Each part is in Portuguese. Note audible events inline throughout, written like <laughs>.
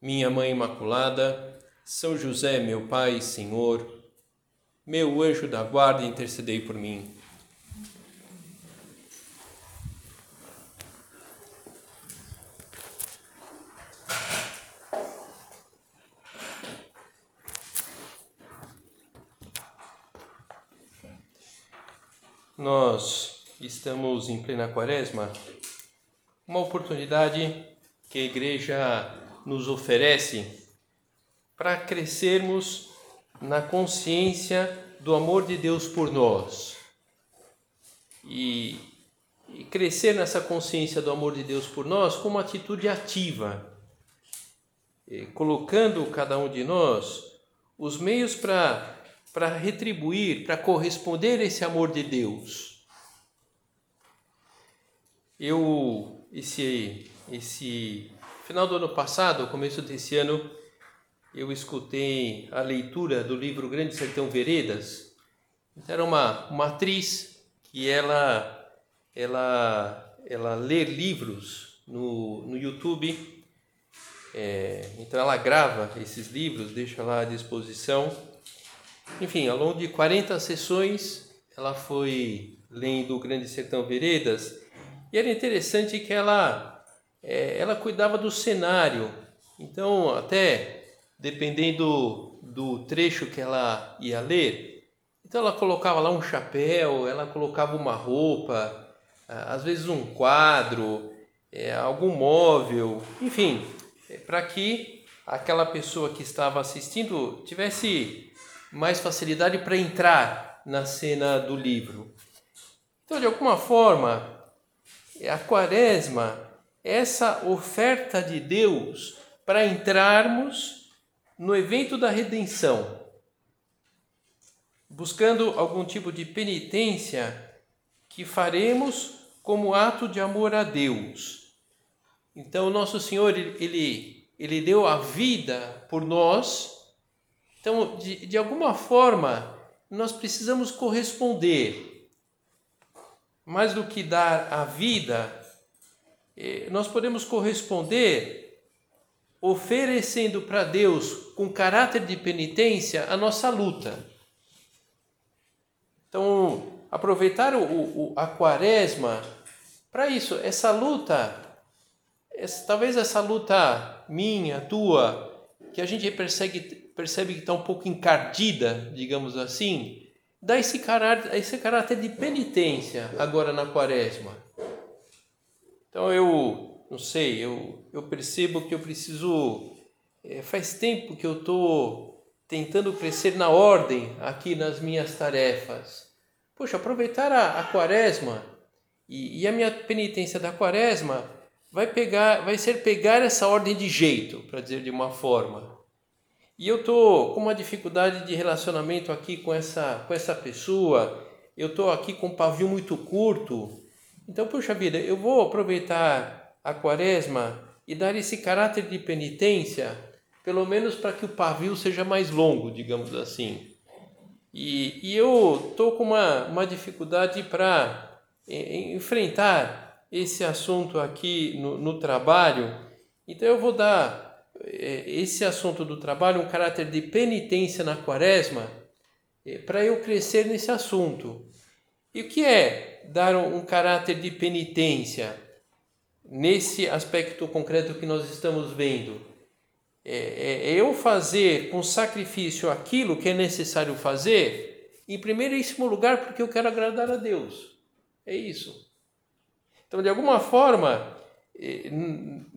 minha Mãe Imaculada, São José, meu Pai e Senhor, meu anjo da guarda, intercedei por mim. Nós estamos em plena quaresma, uma oportunidade que a igreja nos oferece para crescermos na consciência do amor de Deus por nós. E, e, crescer nessa consciência do amor de Deus por nós com uma atitude ativa, colocando cada um de nós os meios para para retribuir, para corresponder a esse amor de Deus. Eu esse esse Final do ano passado, começo desse ano, eu escutei a leitura do livro Grande Sertão Veredas. Era uma, uma atriz que ela, ela, ela lê livros no, no YouTube. É, então ela grava esses livros, deixa lá à disposição. Enfim, ao longo de 40 sessões, ela foi lendo o Grande Sertão Veredas. E era interessante que ela é, ela cuidava do cenário. Então, até dependendo do trecho que ela ia ler, então ela colocava lá um chapéu, ela colocava uma roupa, às vezes um quadro, é, algum móvel, enfim, é, para que aquela pessoa que estava assistindo tivesse mais facilidade para entrar na cena do livro. Então, de alguma forma, a quaresma essa oferta de Deus para entrarmos no evento da redenção, buscando algum tipo de penitência que faremos como ato de amor a Deus. Então, nosso Senhor, ele, ele deu a vida por nós. Então, de, de alguma forma, nós precisamos corresponder. Mais do que dar a vida, nós podemos corresponder oferecendo para Deus, com caráter de penitência, a nossa luta. Então, aproveitar o, o a quaresma para isso, essa luta, essa, talvez essa luta minha, tua, que a gente percebe, percebe que está um pouco encardida, digamos assim, dá esse caráter, esse caráter de penitência agora na quaresma. Então eu não sei, eu, eu percebo que eu preciso. É, faz tempo que eu estou tentando crescer na ordem aqui nas minhas tarefas. Poxa, aproveitar a, a quaresma e, e a minha penitência da quaresma vai pegar, vai ser pegar essa ordem de jeito, para dizer de uma forma. E eu tô com uma dificuldade de relacionamento aqui com essa com essa pessoa. Eu tô aqui com um pavio muito curto então, puxa vida, eu vou aproveitar a quaresma e dar esse caráter de penitência, pelo menos para que o pavio seja mais longo, digamos assim. E, e eu estou com uma, uma dificuldade para enfrentar esse assunto aqui no, no trabalho, então eu vou dar é, esse assunto do trabalho um caráter de penitência na quaresma é, para eu crescer nesse assunto. E o que é dar um caráter de penitência nesse aspecto concreto que nós estamos vendo. É, é, é, eu fazer com sacrifício aquilo que é necessário fazer, em primeiríssimo lugar, porque eu quero agradar a Deus. É isso. Então, de alguma forma, é,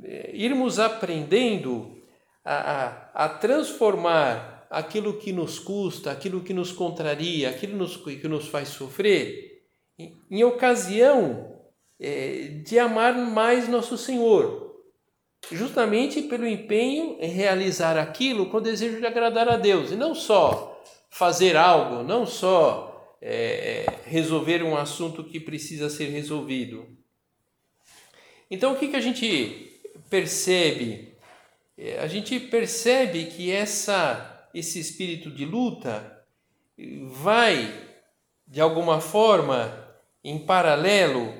é, irmos aprendendo a, a, a transformar aquilo que nos custa, aquilo que nos contraria, aquilo nos, que nos faz sofrer, em ocasião é, de amar mais nosso Senhor. justamente pelo empenho em realizar aquilo com o desejo de agradar a Deus, e não só fazer algo, não só é, resolver um assunto que precisa ser resolvido. Então, o que, que a gente percebe? É, a gente percebe que essa, esse espírito de luta vai, de alguma forma, em paralelo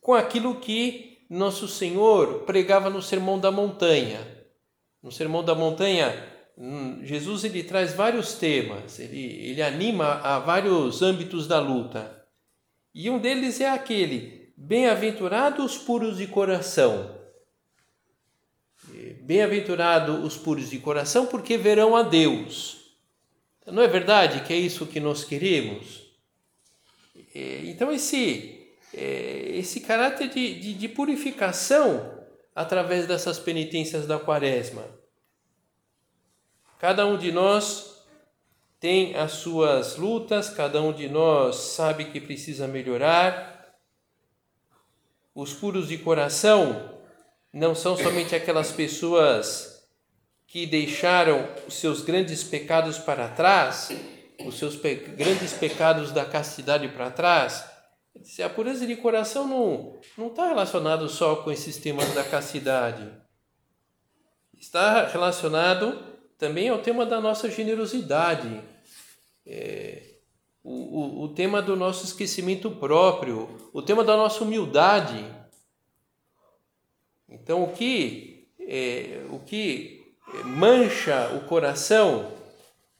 com aquilo que nosso Senhor pregava no Sermão da Montanha. No Sermão da Montanha, hum, Jesus ele traz vários temas, ele, ele anima a vários âmbitos da luta. E um deles é aquele: bem-aventurados os puros de coração. Bem-aventurados os puros de coração, porque verão a Deus. Não é verdade que é isso que nós queremos? É, então, esse, é, esse caráter de, de, de purificação através dessas penitências da quaresma. Cada um de nós tem as suas lutas, cada um de nós sabe que precisa melhorar. Os puros de coração não são somente aquelas pessoas que deixaram os seus grandes pecados para trás, os seus pe grandes pecados da castidade para trás, a pureza de coração não não está relacionado só com esses temas da castidade, está relacionado também ao tema da nossa generosidade, é, o, o, o tema do nosso esquecimento próprio, o tema da nossa humildade. Então o que é, o que mancha o coração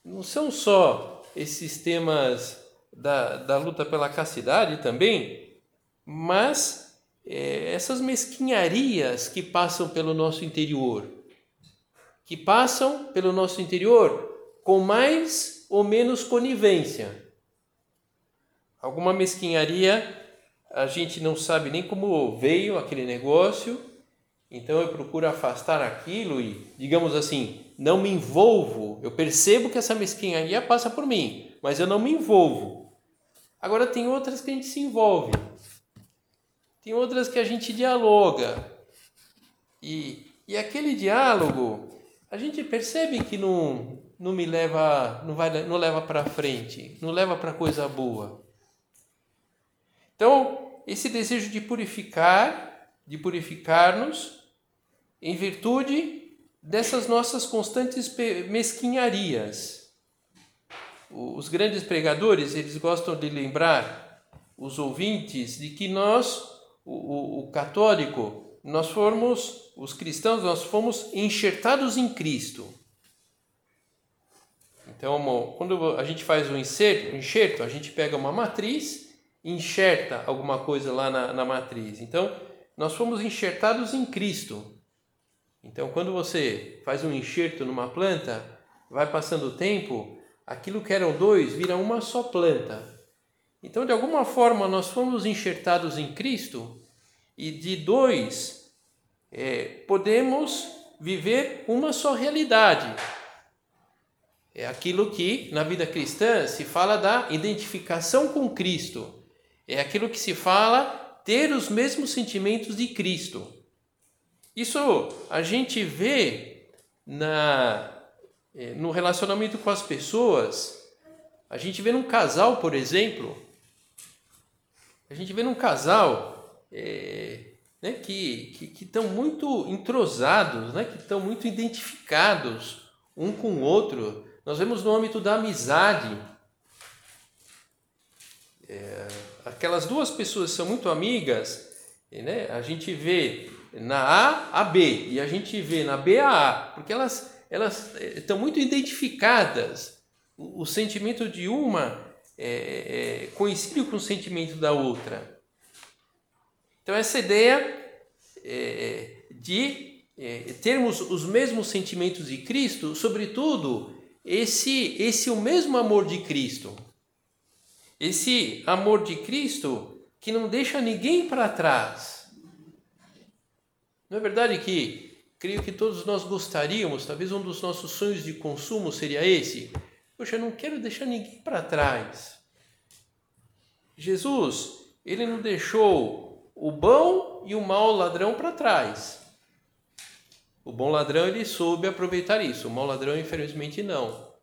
não são só esses temas da, da luta pela castidade também, mas é, essas mesquinharias que passam pelo nosso interior, que passam pelo nosso interior com mais ou menos conivência. Alguma mesquinharia, a gente não sabe nem como veio aquele negócio, então eu procuro afastar aquilo e, digamos assim, não me envolvo. Eu percebo que essa mesquinharia passa por mim, mas eu não me envolvo. Agora tem outras que a gente se envolve. Tem outras que a gente dialoga. E, e aquele diálogo, a gente percebe que não, não me leva, não vai, não leva para frente, não leva para coisa boa. Então, esse desejo de purificar, de purificar-nos em virtude dessas nossas constantes mesquinharias. Os grandes pregadores, eles gostam de lembrar os ouvintes de que nós, o, o, o católico, nós fomos, os cristãos, nós fomos enxertados em Cristo. Então, quando a gente faz um enxerto, um enxerto a gente pega uma matriz, enxerta alguma coisa lá na, na matriz. Então, nós fomos enxertados em Cristo. Então, quando você faz um enxerto numa planta, vai passando o tempo, aquilo que eram dois vira uma só planta. Então, de alguma forma, nós fomos enxertados em Cristo e de dois é, podemos viver uma só realidade. É aquilo que na vida cristã se fala da identificação com Cristo. É aquilo que se fala ter os mesmos sentimentos de Cristo. Isso a gente vê na, eh, no relacionamento com as pessoas. A gente vê num casal, por exemplo, a gente vê num casal é, né, que estão muito entrosados, né, que estão muito identificados um com o outro. Nós vemos no âmbito da amizade. É, aquelas duas pessoas são muito amigas, né, a gente vê na A a B e a gente vê na B a A, porque elas, elas eh, estão muito identificadas. O, o sentimento de uma é, é, coincide com o sentimento da outra. Então, essa ideia é, de termos os mesmos sentimentos de Cristo, sobretudo esse, esse o mesmo amor de Cristo. Esse amor de Cristo que não deixa ninguém para trás não é verdade que creio que todos nós gostaríamos, talvez um dos nossos sonhos de consumo seria esse? Poxa, eu não quero deixar ninguém para trás. Jesus, ele não deixou o bom e o mau ladrão para trás. O bom ladrão ele soube aproveitar isso, o mau ladrão infelizmente não.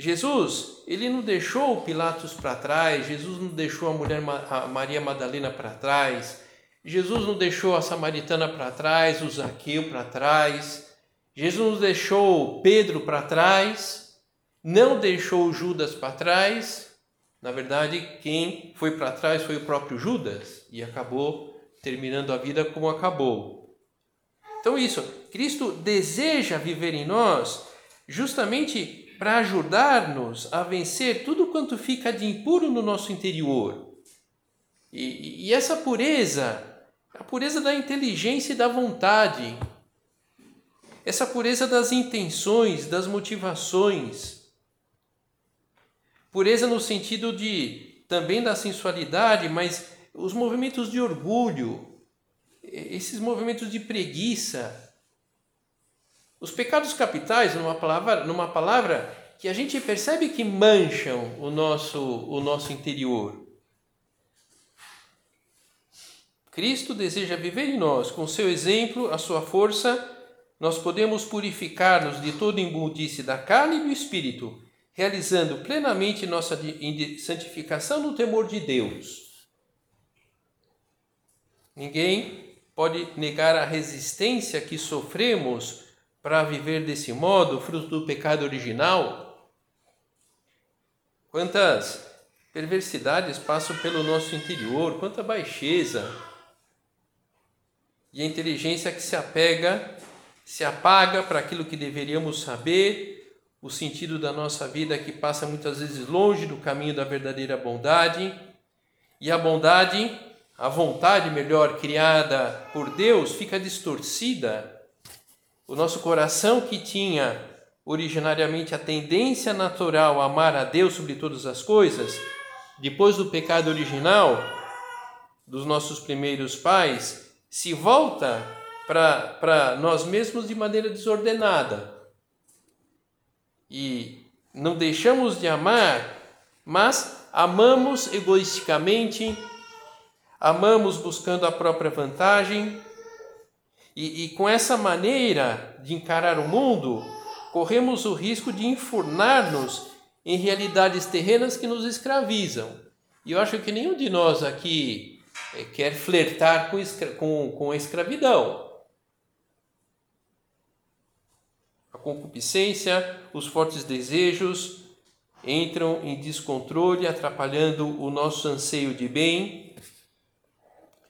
Jesus, ele não deixou Pilatos para trás, Jesus não deixou a mulher a Maria Madalena para trás, Jesus não deixou a samaritana para trás, o Zaqueu para trás, Jesus não deixou Pedro para trás, não deixou Judas para trás. Na verdade, quem foi para trás foi o próprio Judas e acabou terminando a vida como acabou. Então, isso, Cristo deseja viver em nós justamente para ajudar-nos a vencer tudo quanto fica de impuro no nosso interior. E, e essa pureza, a pureza da inteligência e da vontade, essa pureza das intenções, das motivações, pureza no sentido de também da sensualidade, mas os movimentos de orgulho, esses movimentos de preguiça, os pecados capitais, numa palavra, numa palavra que a gente percebe que mancham o nosso, o nosso interior. Cristo deseja viver em nós, com seu exemplo, a sua força, nós podemos purificar-nos de toda imundície da carne e do espírito, realizando plenamente nossa santificação no temor de Deus. Ninguém pode negar a resistência que sofremos para viver desse modo, fruto do pecado original? Quantas perversidades passam pelo nosso interior, quanta baixeza e a inteligência que se apega, se apaga para aquilo que deveríamos saber, o sentido da nossa vida que passa muitas vezes longe do caminho da verdadeira bondade, e a bondade, a vontade melhor criada por Deus, fica distorcida o nosso coração que tinha originariamente a tendência natural a amar a Deus sobre todas as coisas, depois do pecado original dos nossos primeiros pais, se volta para nós mesmos de maneira desordenada. E não deixamos de amar, mas amamos egoisticamente, amamos buscando a própria vantagem, e, e com essa maneira de encarar o mundo, corremos o risco de enfurnar-nos em realidades terrenas que nos escravizam. E eu acho que nenhum de nós aqui é, quer flertar com, com, com a escravidão. A concupiscência, os fortes desejos entram em descontrole, atrapalhando o nosso anseio de bem.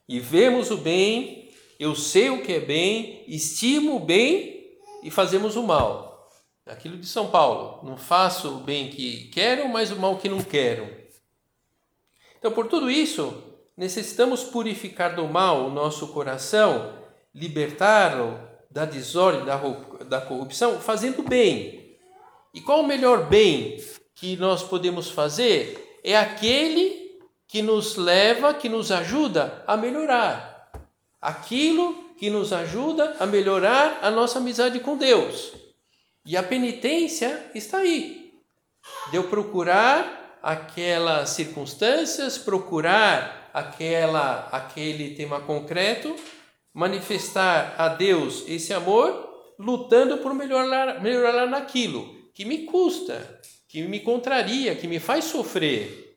E vemos o bem eu sei o que é bem, estimo o bem e fazemos o mal. Aquilo de São Paulo, não faço o bem que quero, mas o mal que não quero. Então, por tudo isso, necessitamos purificar do mal o nosso coração, libertá-lo da desordem, da corrupção, fazendo bem. E qual o melhor bem que nós podemos fazer? É aquele que nos leva, que nos ajuda a melhorar aquilo que nos ajuda a melhorar a nossa amizade com Deus. E a penitência está aí. De eu procurar aquelas circunstâncias, procurar aquela aquele tema concreto, manifestar a Deus esse amor, lutando por melhorar, melhorar naquilo que me custa, que me contraria, que me faz sofrer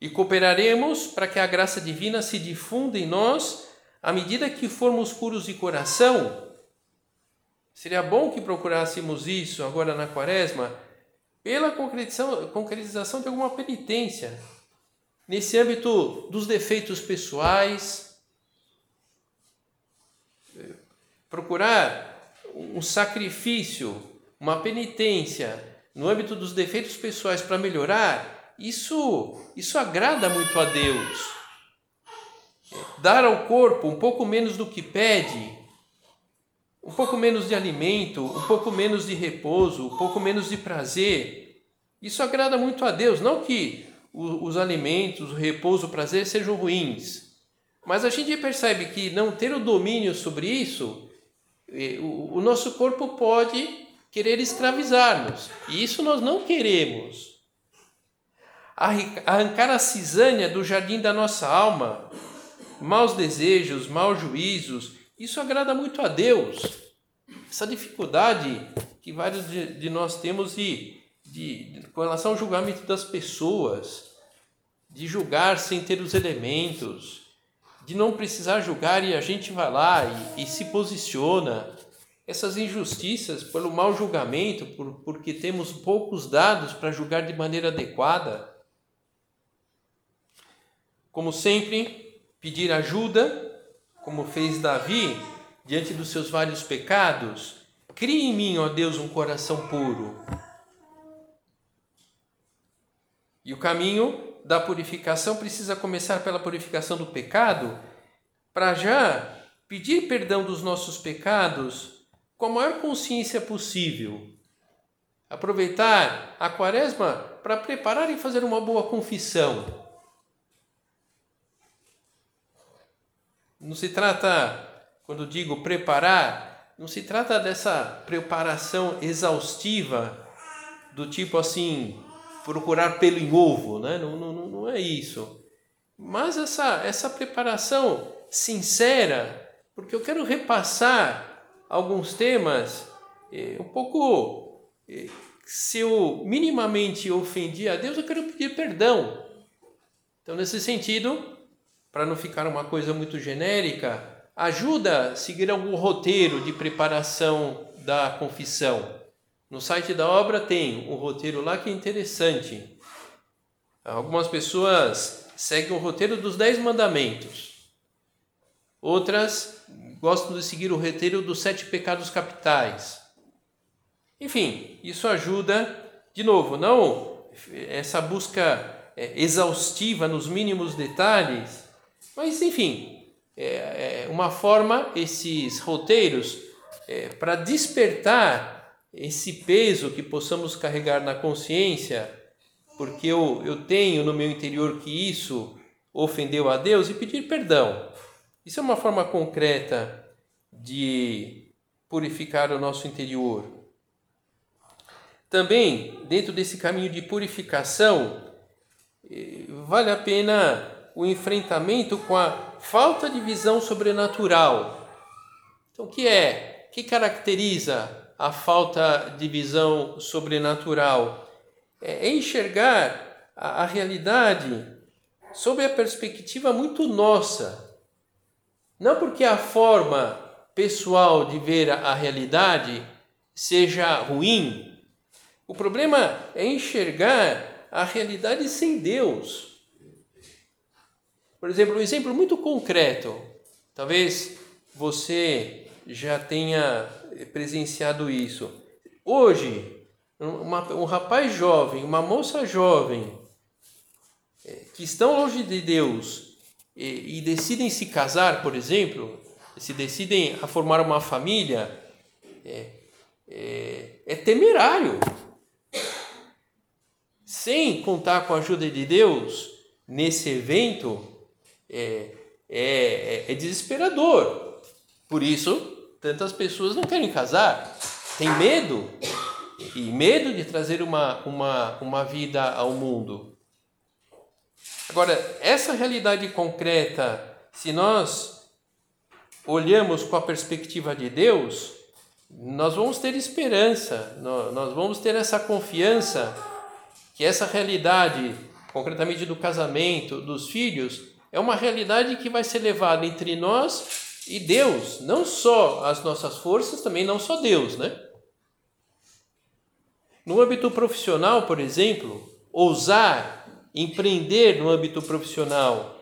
e cooperaremos para que a graça divina se difunda em nós à medida que formos puros de coração. Seria bom que procurássemos isso agora na quaresma, pela concretização, concretização de alguma penitência, nesse âmbito dos defeitos pessoais, procurar um sacrifício, uma penitência no âmbito dos defeitos pessoais para melhorar isso, isso agrada muito a Deus. Dar ao corpo um pouco menos do que pede, um pouco menos de alimento, um pouco menos de repouso, um pouco menos de prazer, isso agrada muito a Deus. Não que os alimentos, o repouso, o prazer sejam ruins, mas a gente percebe que não ter o domínio sobre isso, eh, o nosso corpo pode querer escravizar-nos, e isso nós não queremos arrancar a cisânia do jardim da nossa alma, maus desejos, maus juízos, Isso agrada muito a Deus. Essa dificuldade que vários de, nós temos de, de, com relação ao julgamento das pessoas, de julgar sem ter os elementos, de não precisar julgar e a gente vai lá e, e se posiciona. Essas injustiças pelo mau julgamento, por, porque temos poucos dados para julgar de maneira adequada. Como sempre, pedir ajuda, como fez Davi diante dos seus vários pecados. Crie em mim, ó Deus, um coração puro. E o caminho da purificação precisa começar pela purificação do pecado, para já pedir perdão dos nossos pecados com a maior consciência possível. Aproveitar a quaresma para preparar e fazer uma boa confissão. Não se trata, quando digo preparar, não se trata dessa preparação exaustiva do tipo assim, procurar pelo em ovo, né? não, não, não é isso. Mas essa, essa preparação sincera, porque eu quero repassar alguns temas eh, um pouco. Eh, se eu minimamente ofendi a Deus, eu quero pedir perdão. Então, nesse sentido, para não ficar uma coisa muito genérica, ajuda a seguir algum roteiro de preparação da confissão. No site da obra tem um roteiro lá que é interessante. Algumas pessoas seguem o roteiro dos Dez Mandamentos. Outras gostam de seguir o roteiro dos Sete Pecados Capitais. Enfim, isso ajuda, de novo, não essa busca é, exaustiva nos mínimos detalhes, mas enfim, é, é uma forma, esses roteiros, é, para despertar esse peso que possamos carregar na consciência, porque eu, eu tenho no meu interior que isso ofendeu a Deus e pedir perdão. Isso é uma forma concreta de purificar o nosso interior. Também, dentro desse caminho de purificação, eh, vale a pena o enfrentamento com a falta de visão sobrenatural. Então, o que é? O que caracteriza a falta de visão sobrenatural, é enxergar a, a realidade sob a perspectiva muito nossa. Não porque a forma pessoal de ver a, a realidade seja ruim. O problema é enxergar a realidade sem Deus. Por exemplo, um exemplo muito concreto. Talvez você já tenha presenciado isso. Hoje, uma, um rapaz jovem, uma moça jovem, é, que estão longe de Deus e, e decidem se casar, por exemplo, se decidem a formar uma família, é, é, é temerário. Sem contar com a ajuda de Deus nesse evento, é, é, é desesperador. Por isso, tantas pessoas não querem casar, tem medo, e medo de trazer uma, uma, uma vida ao mundo. Agora, essa realidade concreta, se nós olhamos com a perspectiva de Deus, nós vamos ter esperança, nós vamos ter essa confiança que essa realidade, concretamente do casamento, dos filhos, é uma realidade que vai ser levada entre nós e Deus, não só as nossas forças, também não só Deus, né? No âmbito profissional, por exemplo, ousar empreender no âmbito profissional,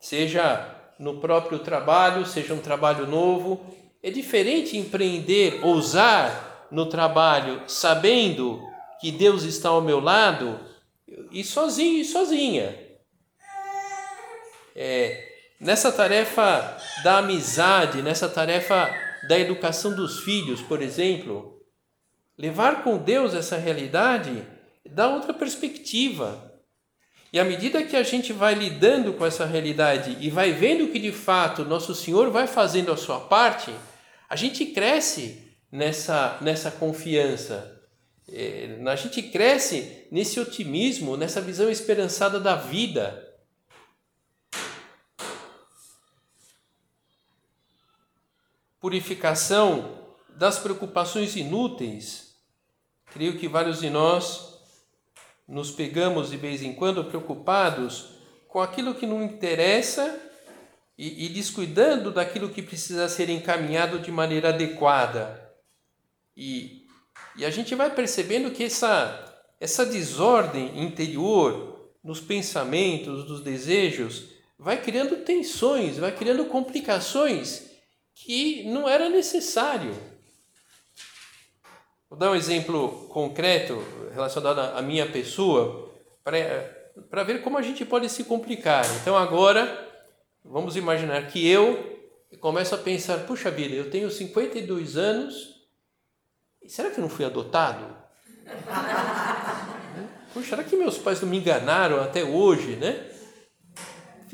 seja no próprio trabalho, seja um trabalho novo, é diferente empreender, ousar no trabalho, sabendo que Deus está ao meu lado e sozinho e sozinha. É, nessa tarefa da amizade, nessa tarefa da educação dos filhos, por exemplo, levar com Deus essa realidade dá outra perspectiva. E à medida que a gente vai lidando com essa realidade e vai vendo que de fato nosso Senhor vai fazendo a sua parte, a gente cresce nessa, nessa confiança. É, a gente cresce nesse otimismo, nessa visão esperançada da vida. Purificação das preocupações inúteis. Creio que vários de nós nos pegamos de vez em quando preocupados com aquilo que não interessa e, e descuidando daquilo que precisa ser encaminhado de maneira adequada. E, e a gente vai percebendo que essa, essa desordem interior nos pensamentos, nos desejos, vai criando tensões, vai criando complicações que não era necessário. Vou dar um exemplo concreto relacionado à minha pessoa para ver como a gente pode se complicar. Então agora vamos imaginar que eu começo a pensar, puxa vida, eu tenho 52 anos, será que eu não fui adotado? <laughs> Puxa, será que meus pais não me enganaram até hoje, né?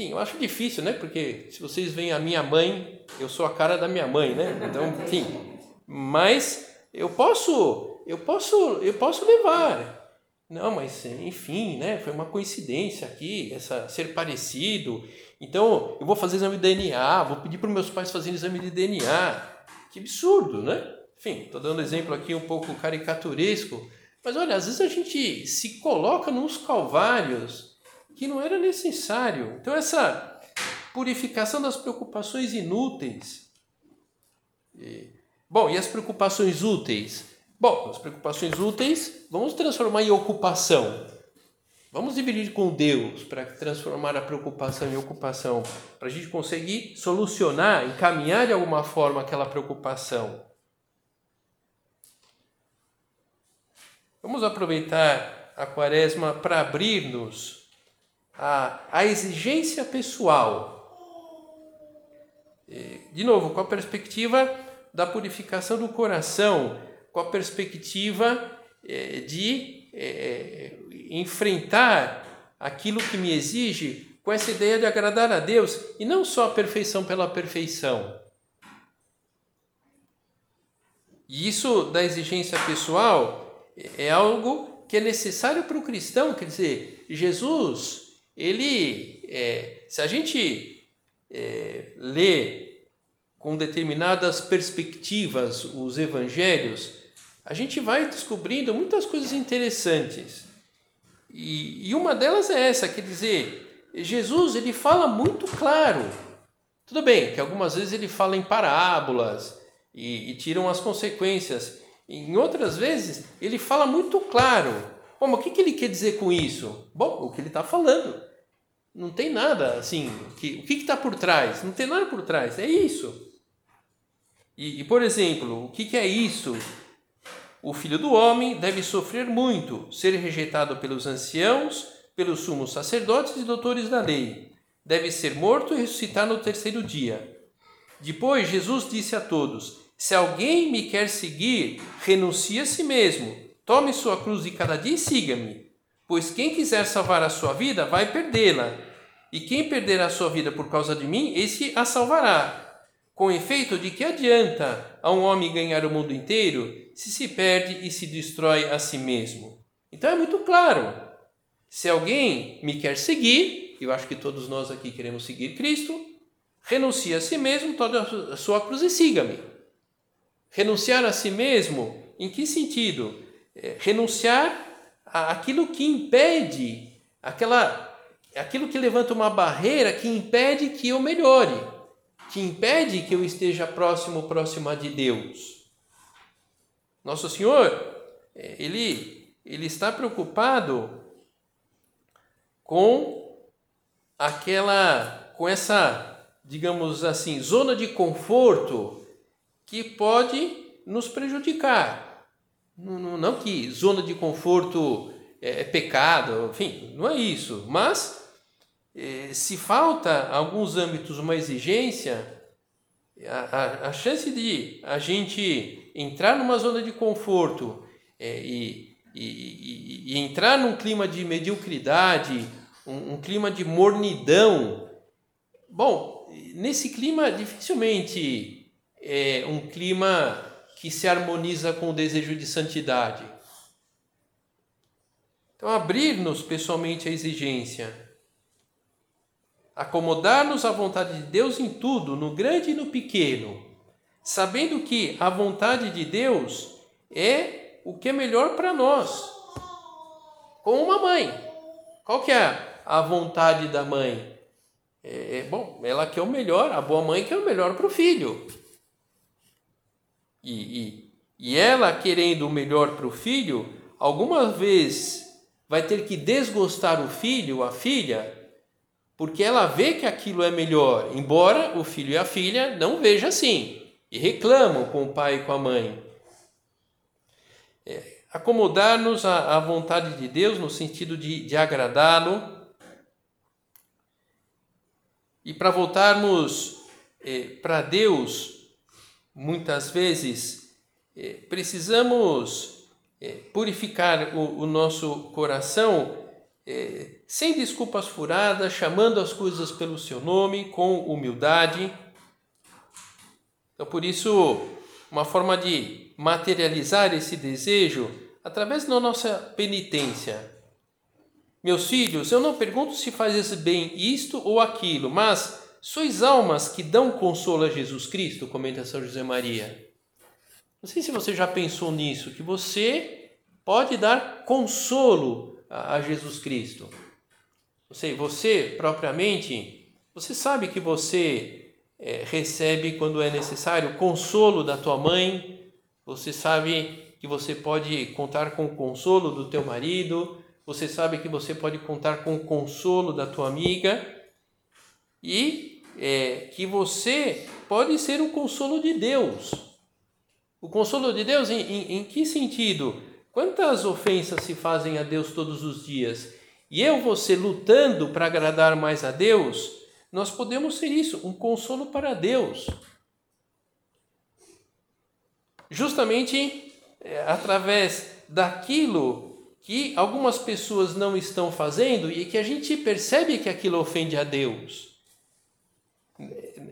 Enfim, eu acho difícil, né? Porque se vocês veem a minha mãe, eu sou a cara da minha mãe, né? Então, <laughs> enfim. Mas eu posso, eu posso, eu posso levar. Não, mas enfim, né? Foi uma coincidência aqui, essa ser parecido. Então, eu vou fazer exame de DNA, vou pedir para meus pais fazerem exame de DNA. Que absurdo, né? Enfim, estou dando exemplo aqui um pouco caricaturesco, mas olha, às vezes a gente se coloca nos calvários que não era necessário. Então, essa purificação das preocupações inúteis. Bom, e as preocupações úteis? Bom, as preocupações úteis vamos transformar em ocupação. Vamos dividir com Deus para transformar a preocupação em ocupação, para a gente conseguir solucionar, encaminhar de alguma forma aquela preocupação. Vamos aproveitar a quaresma para abrir-nos a, a exigência pessoal. De novo, com a perspectiva da purificação do coração, com a perspectiva é, de é, enfrentar aquilo que me exige com essa ideia de agradar a Deus e não só a perfeição pela perfeição. E isso da exigência pessoal é algo que é necessário para o cristão, quer dizer, Jesus ele, é, se a gente é, lê com determinadas perspectivas os evangelhos, a gente vai descobrindo muitas coisas interessantes. E, e uma delas é essa, quer dizer, Jesus ele fala muito claro. Tudo bem que algumas vezes ele fala em parábolas e, e tiram as consequências. Em outras vezes ele fala muito claro. Bom, o que, que ele quer dizer com isso? Bom, o que ele está falando. Não tem nada assim. Que, o que está por trás? Não tem nada por trás. É isso. E, e por exemplo, o que, que é isso? O filho do homem deve sofrer muito, ser rejeitado pelos anciãos, pelos sumos sacerdotes e doutores da lei. Deve ser morto e ressuscitar no terceiro dia. Depois, Jesus disse a todos: Se alguém me quer seguir, renuncie a si mesmo, tome sua cruz de cada dia e siga-me. Pois quem quiser salvar a sua vida vai perdê-la, e quem perder a sua vida por causa de mim, esse a salvará. Com efeito, de que adianta a um homem ganhar o mundo inteiro se se perde e se destrói a si mesmo? Então é muito claro. Se alguém me quer seguir, eu acho que todos nós aqui queremos seguir Cristo, renuncie a si mesmo, tome a sua cruz e siga-me. Renunciar a si mesmo, em que sentido? É, renunciar aquilo que impede, aquela, aquilo que levanta uma barreira que impede que eu melhore, que impede que eu esteja próximo, próxima de Deus. Nosso Senhor, é, ele, ele está preocupado com aquela, com essa, digamos assim, zona de conforto que pode nos prejudicar. Não, não, que zona de conforto é, é, pecado, enfim, não é isso. Mas é, se falta alguns âmbitos uma exigência, a, a, a, chance de a gente entrar numa zona de conforto é, e, e, e, e, entrar num clima de mediocridade, um, um clima de mornidão, bom, nesse clima dificilmente é um clima que se harmoniza com o desejo de santidade. Então, abrir-nos pessoalmente à exigência, acomodar-nos à vontade de Deus em tudo, no grande e no pequeno, sabendo que a vontade de Deus é o que é melhor para nós. Como uma mãe. Qual que é a vontade da mãe? É, é bom, ela quer o melhor, a boa mãe quer o melhor para o filho. E, e, e ela querendo o melhor para o filho, alguma vez vai ter que desgostar o filho, a filha, porque ela vê que aquilo é melhor, embora o filho e a filha não vejam assim e reclamam com o pai e com a mãe. É, Acomodar-nos à, à, vontade de Deus no sentido de, de agradá-lo e para voltarmos é, para Deus, muitas vezes é, precisamos é, purificar o, o, nosso coração é, sem desculpas furadas, chamando as coisas pelo seu nome, com humildade. Então, por isso, uma forma de materializar esse desejo através da nossa penitência. Meus filhos, eu não pergunto se fazes bem isto ou aquilo, mas sois almas que dão consolo a Jesus Cristo, comenta São José Maria. Não sei se você já pensou nisso, que você pode dar consolo a Jesus Cristo. Você, você propriamente, você sabe que você é, recebe quando é necessário consolo da tua mãe, você sabe que você pode contar com o consolo do teu marido, você sabe que você pode contar com o consolo da tua amiga e é, que você pode ser o consolo de Deus. O consolo de Deus em, em, em que sentido? Quantas ofensas se fazem a Deus todos os dias? E eu, você lutando para agradar mais a Deus, nós podemos ser isso, um consolo para Deus. Justamente é, através daquilo que algumas pessoas não estão fazendo e que a gente percebe que aquilo ofende a Deus.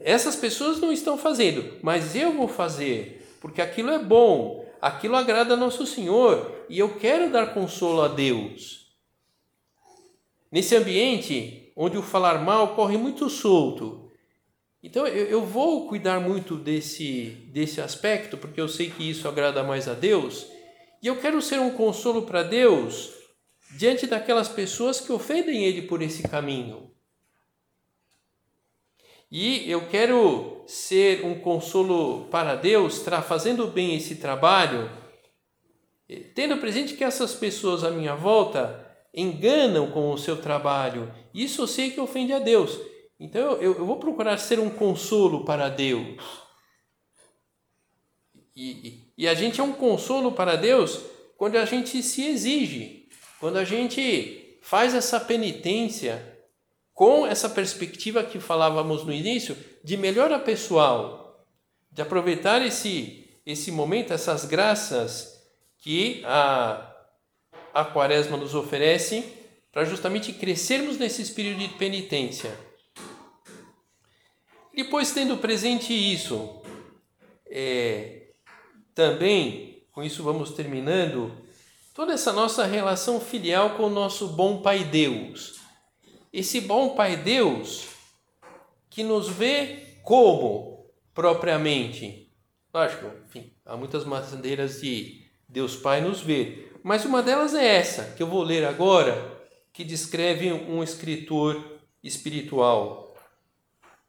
Essas pessoas não estão fazendo, mas eu vou fazer, porque aquilo é bom, aquilo agrada a nosso Senhor e eu quero dar consolo a Deus. Nesse ambiente, onde o falar mal corre muito solto. Então eu, eu vou cuidar muito desse, desse aspecto, porque eu sei que isso agrada mais a Deus, e eu quero ser um consolo para Deus diante daquelas pessoas que ofendem Ele por esse caminho. E eu quero ser um consolo para Deus, fazendo bem esse trabalho, tendo presente que essas pessoas à minha volta enganam com o seu trabalho. Isso eu sei que ofende a Deus. Então eu, eu vou procurar ser um consolo para Deus. E, e a gente é um consolo para Deus quando a gente se exige, quando a gente faz essa penitência com essa perspectiva que falávamos no início de melhora pessoal, de aproveitar esse, esse momento, essas graças que a a quaresma nos oferece para justamente crescermos nesse espírito de penitência. Depois, tendo presente isso, é, também, com isso vamos terminando, toda essa nossa relação filial com o nosso bom Pai Deus. Esse bom Pai Deus que nos vê como propriamente. Lógico, enfim, há muitas maneiras de Deus Pai nos ver, mas uma delas é essa, que eu vou ler agora, que descreve um escritor espiritual.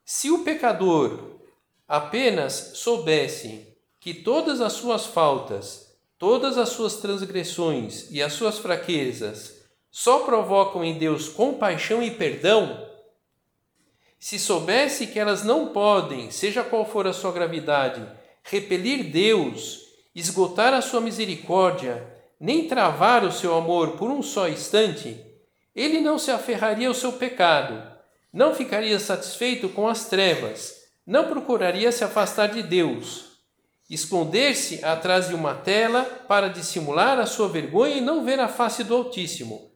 Se o pecador apenas soubesse que todas as suas faltas, todas as suas transgressões e as suas fraquezas só provocam em Deus compaixão e perdão, se soubesse que elas não podem, seja qual for a sua gravidade, repelir Deus, esgotar a sua misericórdia nem travar o seu amor por um só instante, ele não se aferraria ao seu pecado, não ficaria satisfeito com as trevas, não procuraria se afastar de Deus, esconder-se atrás de uma tela para dissimular a sua vergonha e não ver a face do Altíssimo,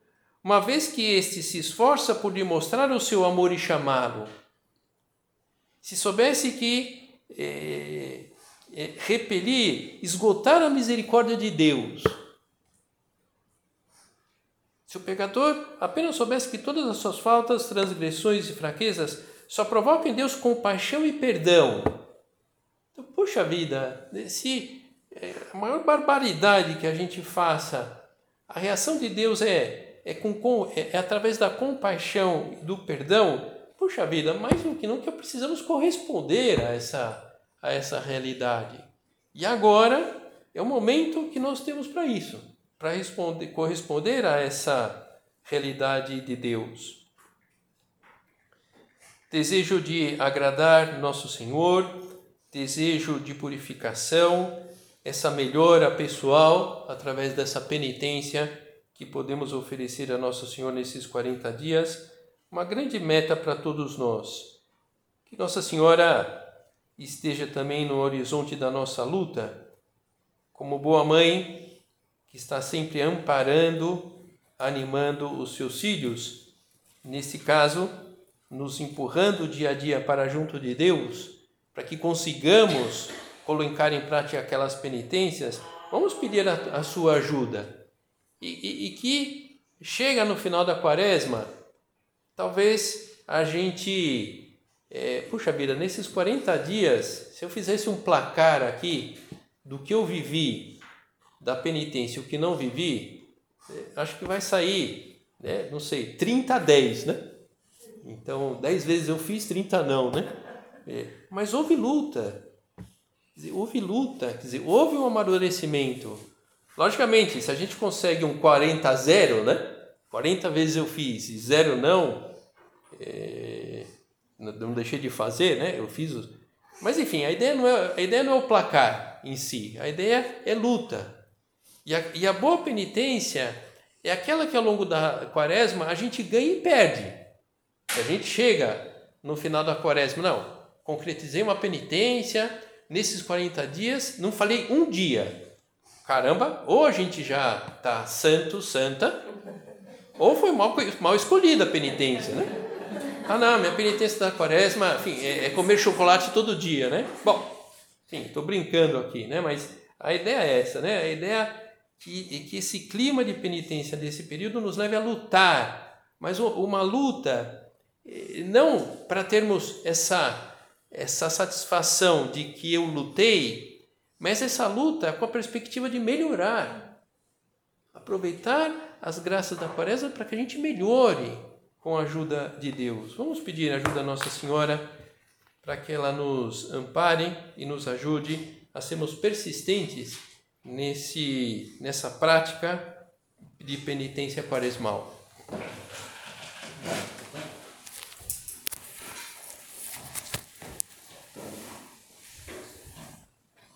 uma vez que este se esforça por lhe mostrar o seu amor e chamá-lo. Se soubesse que é, é, repelir, esgotar a misericórdia de Deus, se o pecador apenas soubesse que todas as suas faltas, transgressões e fraquezas só provocam em Deus compaixão e perdão, Então, puxa vida, se é, a maior barbaridade que a gente faça, a reação de Deus é, é, com, é, é através da compaixão e do perdão, puxa vida, mais do que nunca precisamos corresponder a essa, a essa realidade. E agora é o momento que nós temos para isso, para corresponder a essa realidade de Deus. Desejo de agradar nosso Senhor, desejo de purificação, essa melhora pessoal através dessa penitência que podemos oferecer a Nosso Senhor nesses 40 dias, uma grande meta para todos nós. Que Nossa Senhora esteja também no horizonte da nossa luta, como boa mãe que está sempre amparando, animando os seus filhos, nesse caso, nos empurrando dia a dia para junto de Deus, para que consigamos colocar em prática aquelas penitências, vamos pedir a, a sua ajuda. E, e, e que chega no final da quaresma, talvez a gente, é, puxa vida, nesses 40 dias, se eu fizesse um placar aqui do que eu vivi da penitência o que não vivi, é, acho que vai sair, né, não sei, 30 a 10, né? Então, 10 vezes eu fiz, 30 não, né? É, mas houve luta, houve luta, quer dizer, houve um amadurecimento. Logicamente, se a gente consegue um 40 a 0, né? 40 vezes eu fiz e zero não, é, não deixei de fazer, né? Eu fiz. Os... Mas enfim, a ideia, não é, a ideia não é o placar em si, a ideia é luta. E a, e a boa penitência é aquela que ao longo da quaresma a gente ganha e perde. A gente chega no final da quaresma, não, concretizei uma penitência, nesses 40 dias, não falei um dia. Caramba, ou a gente já está santo, santa, ou foi mal, mal escolhida a penitência, né? Ah, não, minha penitência da quaresma, enfim, é, é comer chocolate todo dia, né? Bom, enfim, estou brincando aqui, né? Mas a ideia é essa, né? A ideia que, que esse clima de penitência desse período nos leve a lutar, mas uma luta eh, não para termos essa essa satisfação de que eu lutei, mas essa luta com a perspectiva de melhorar. Aproveitar as graças da quaresma para que a gente melhore com a ajuda de Deus. Vamos pedir a ajuda da Nossa Senhora para que ela nos ampare e nos ajude a sermos persistentes nesse, nessa prática de penitência quaresmal.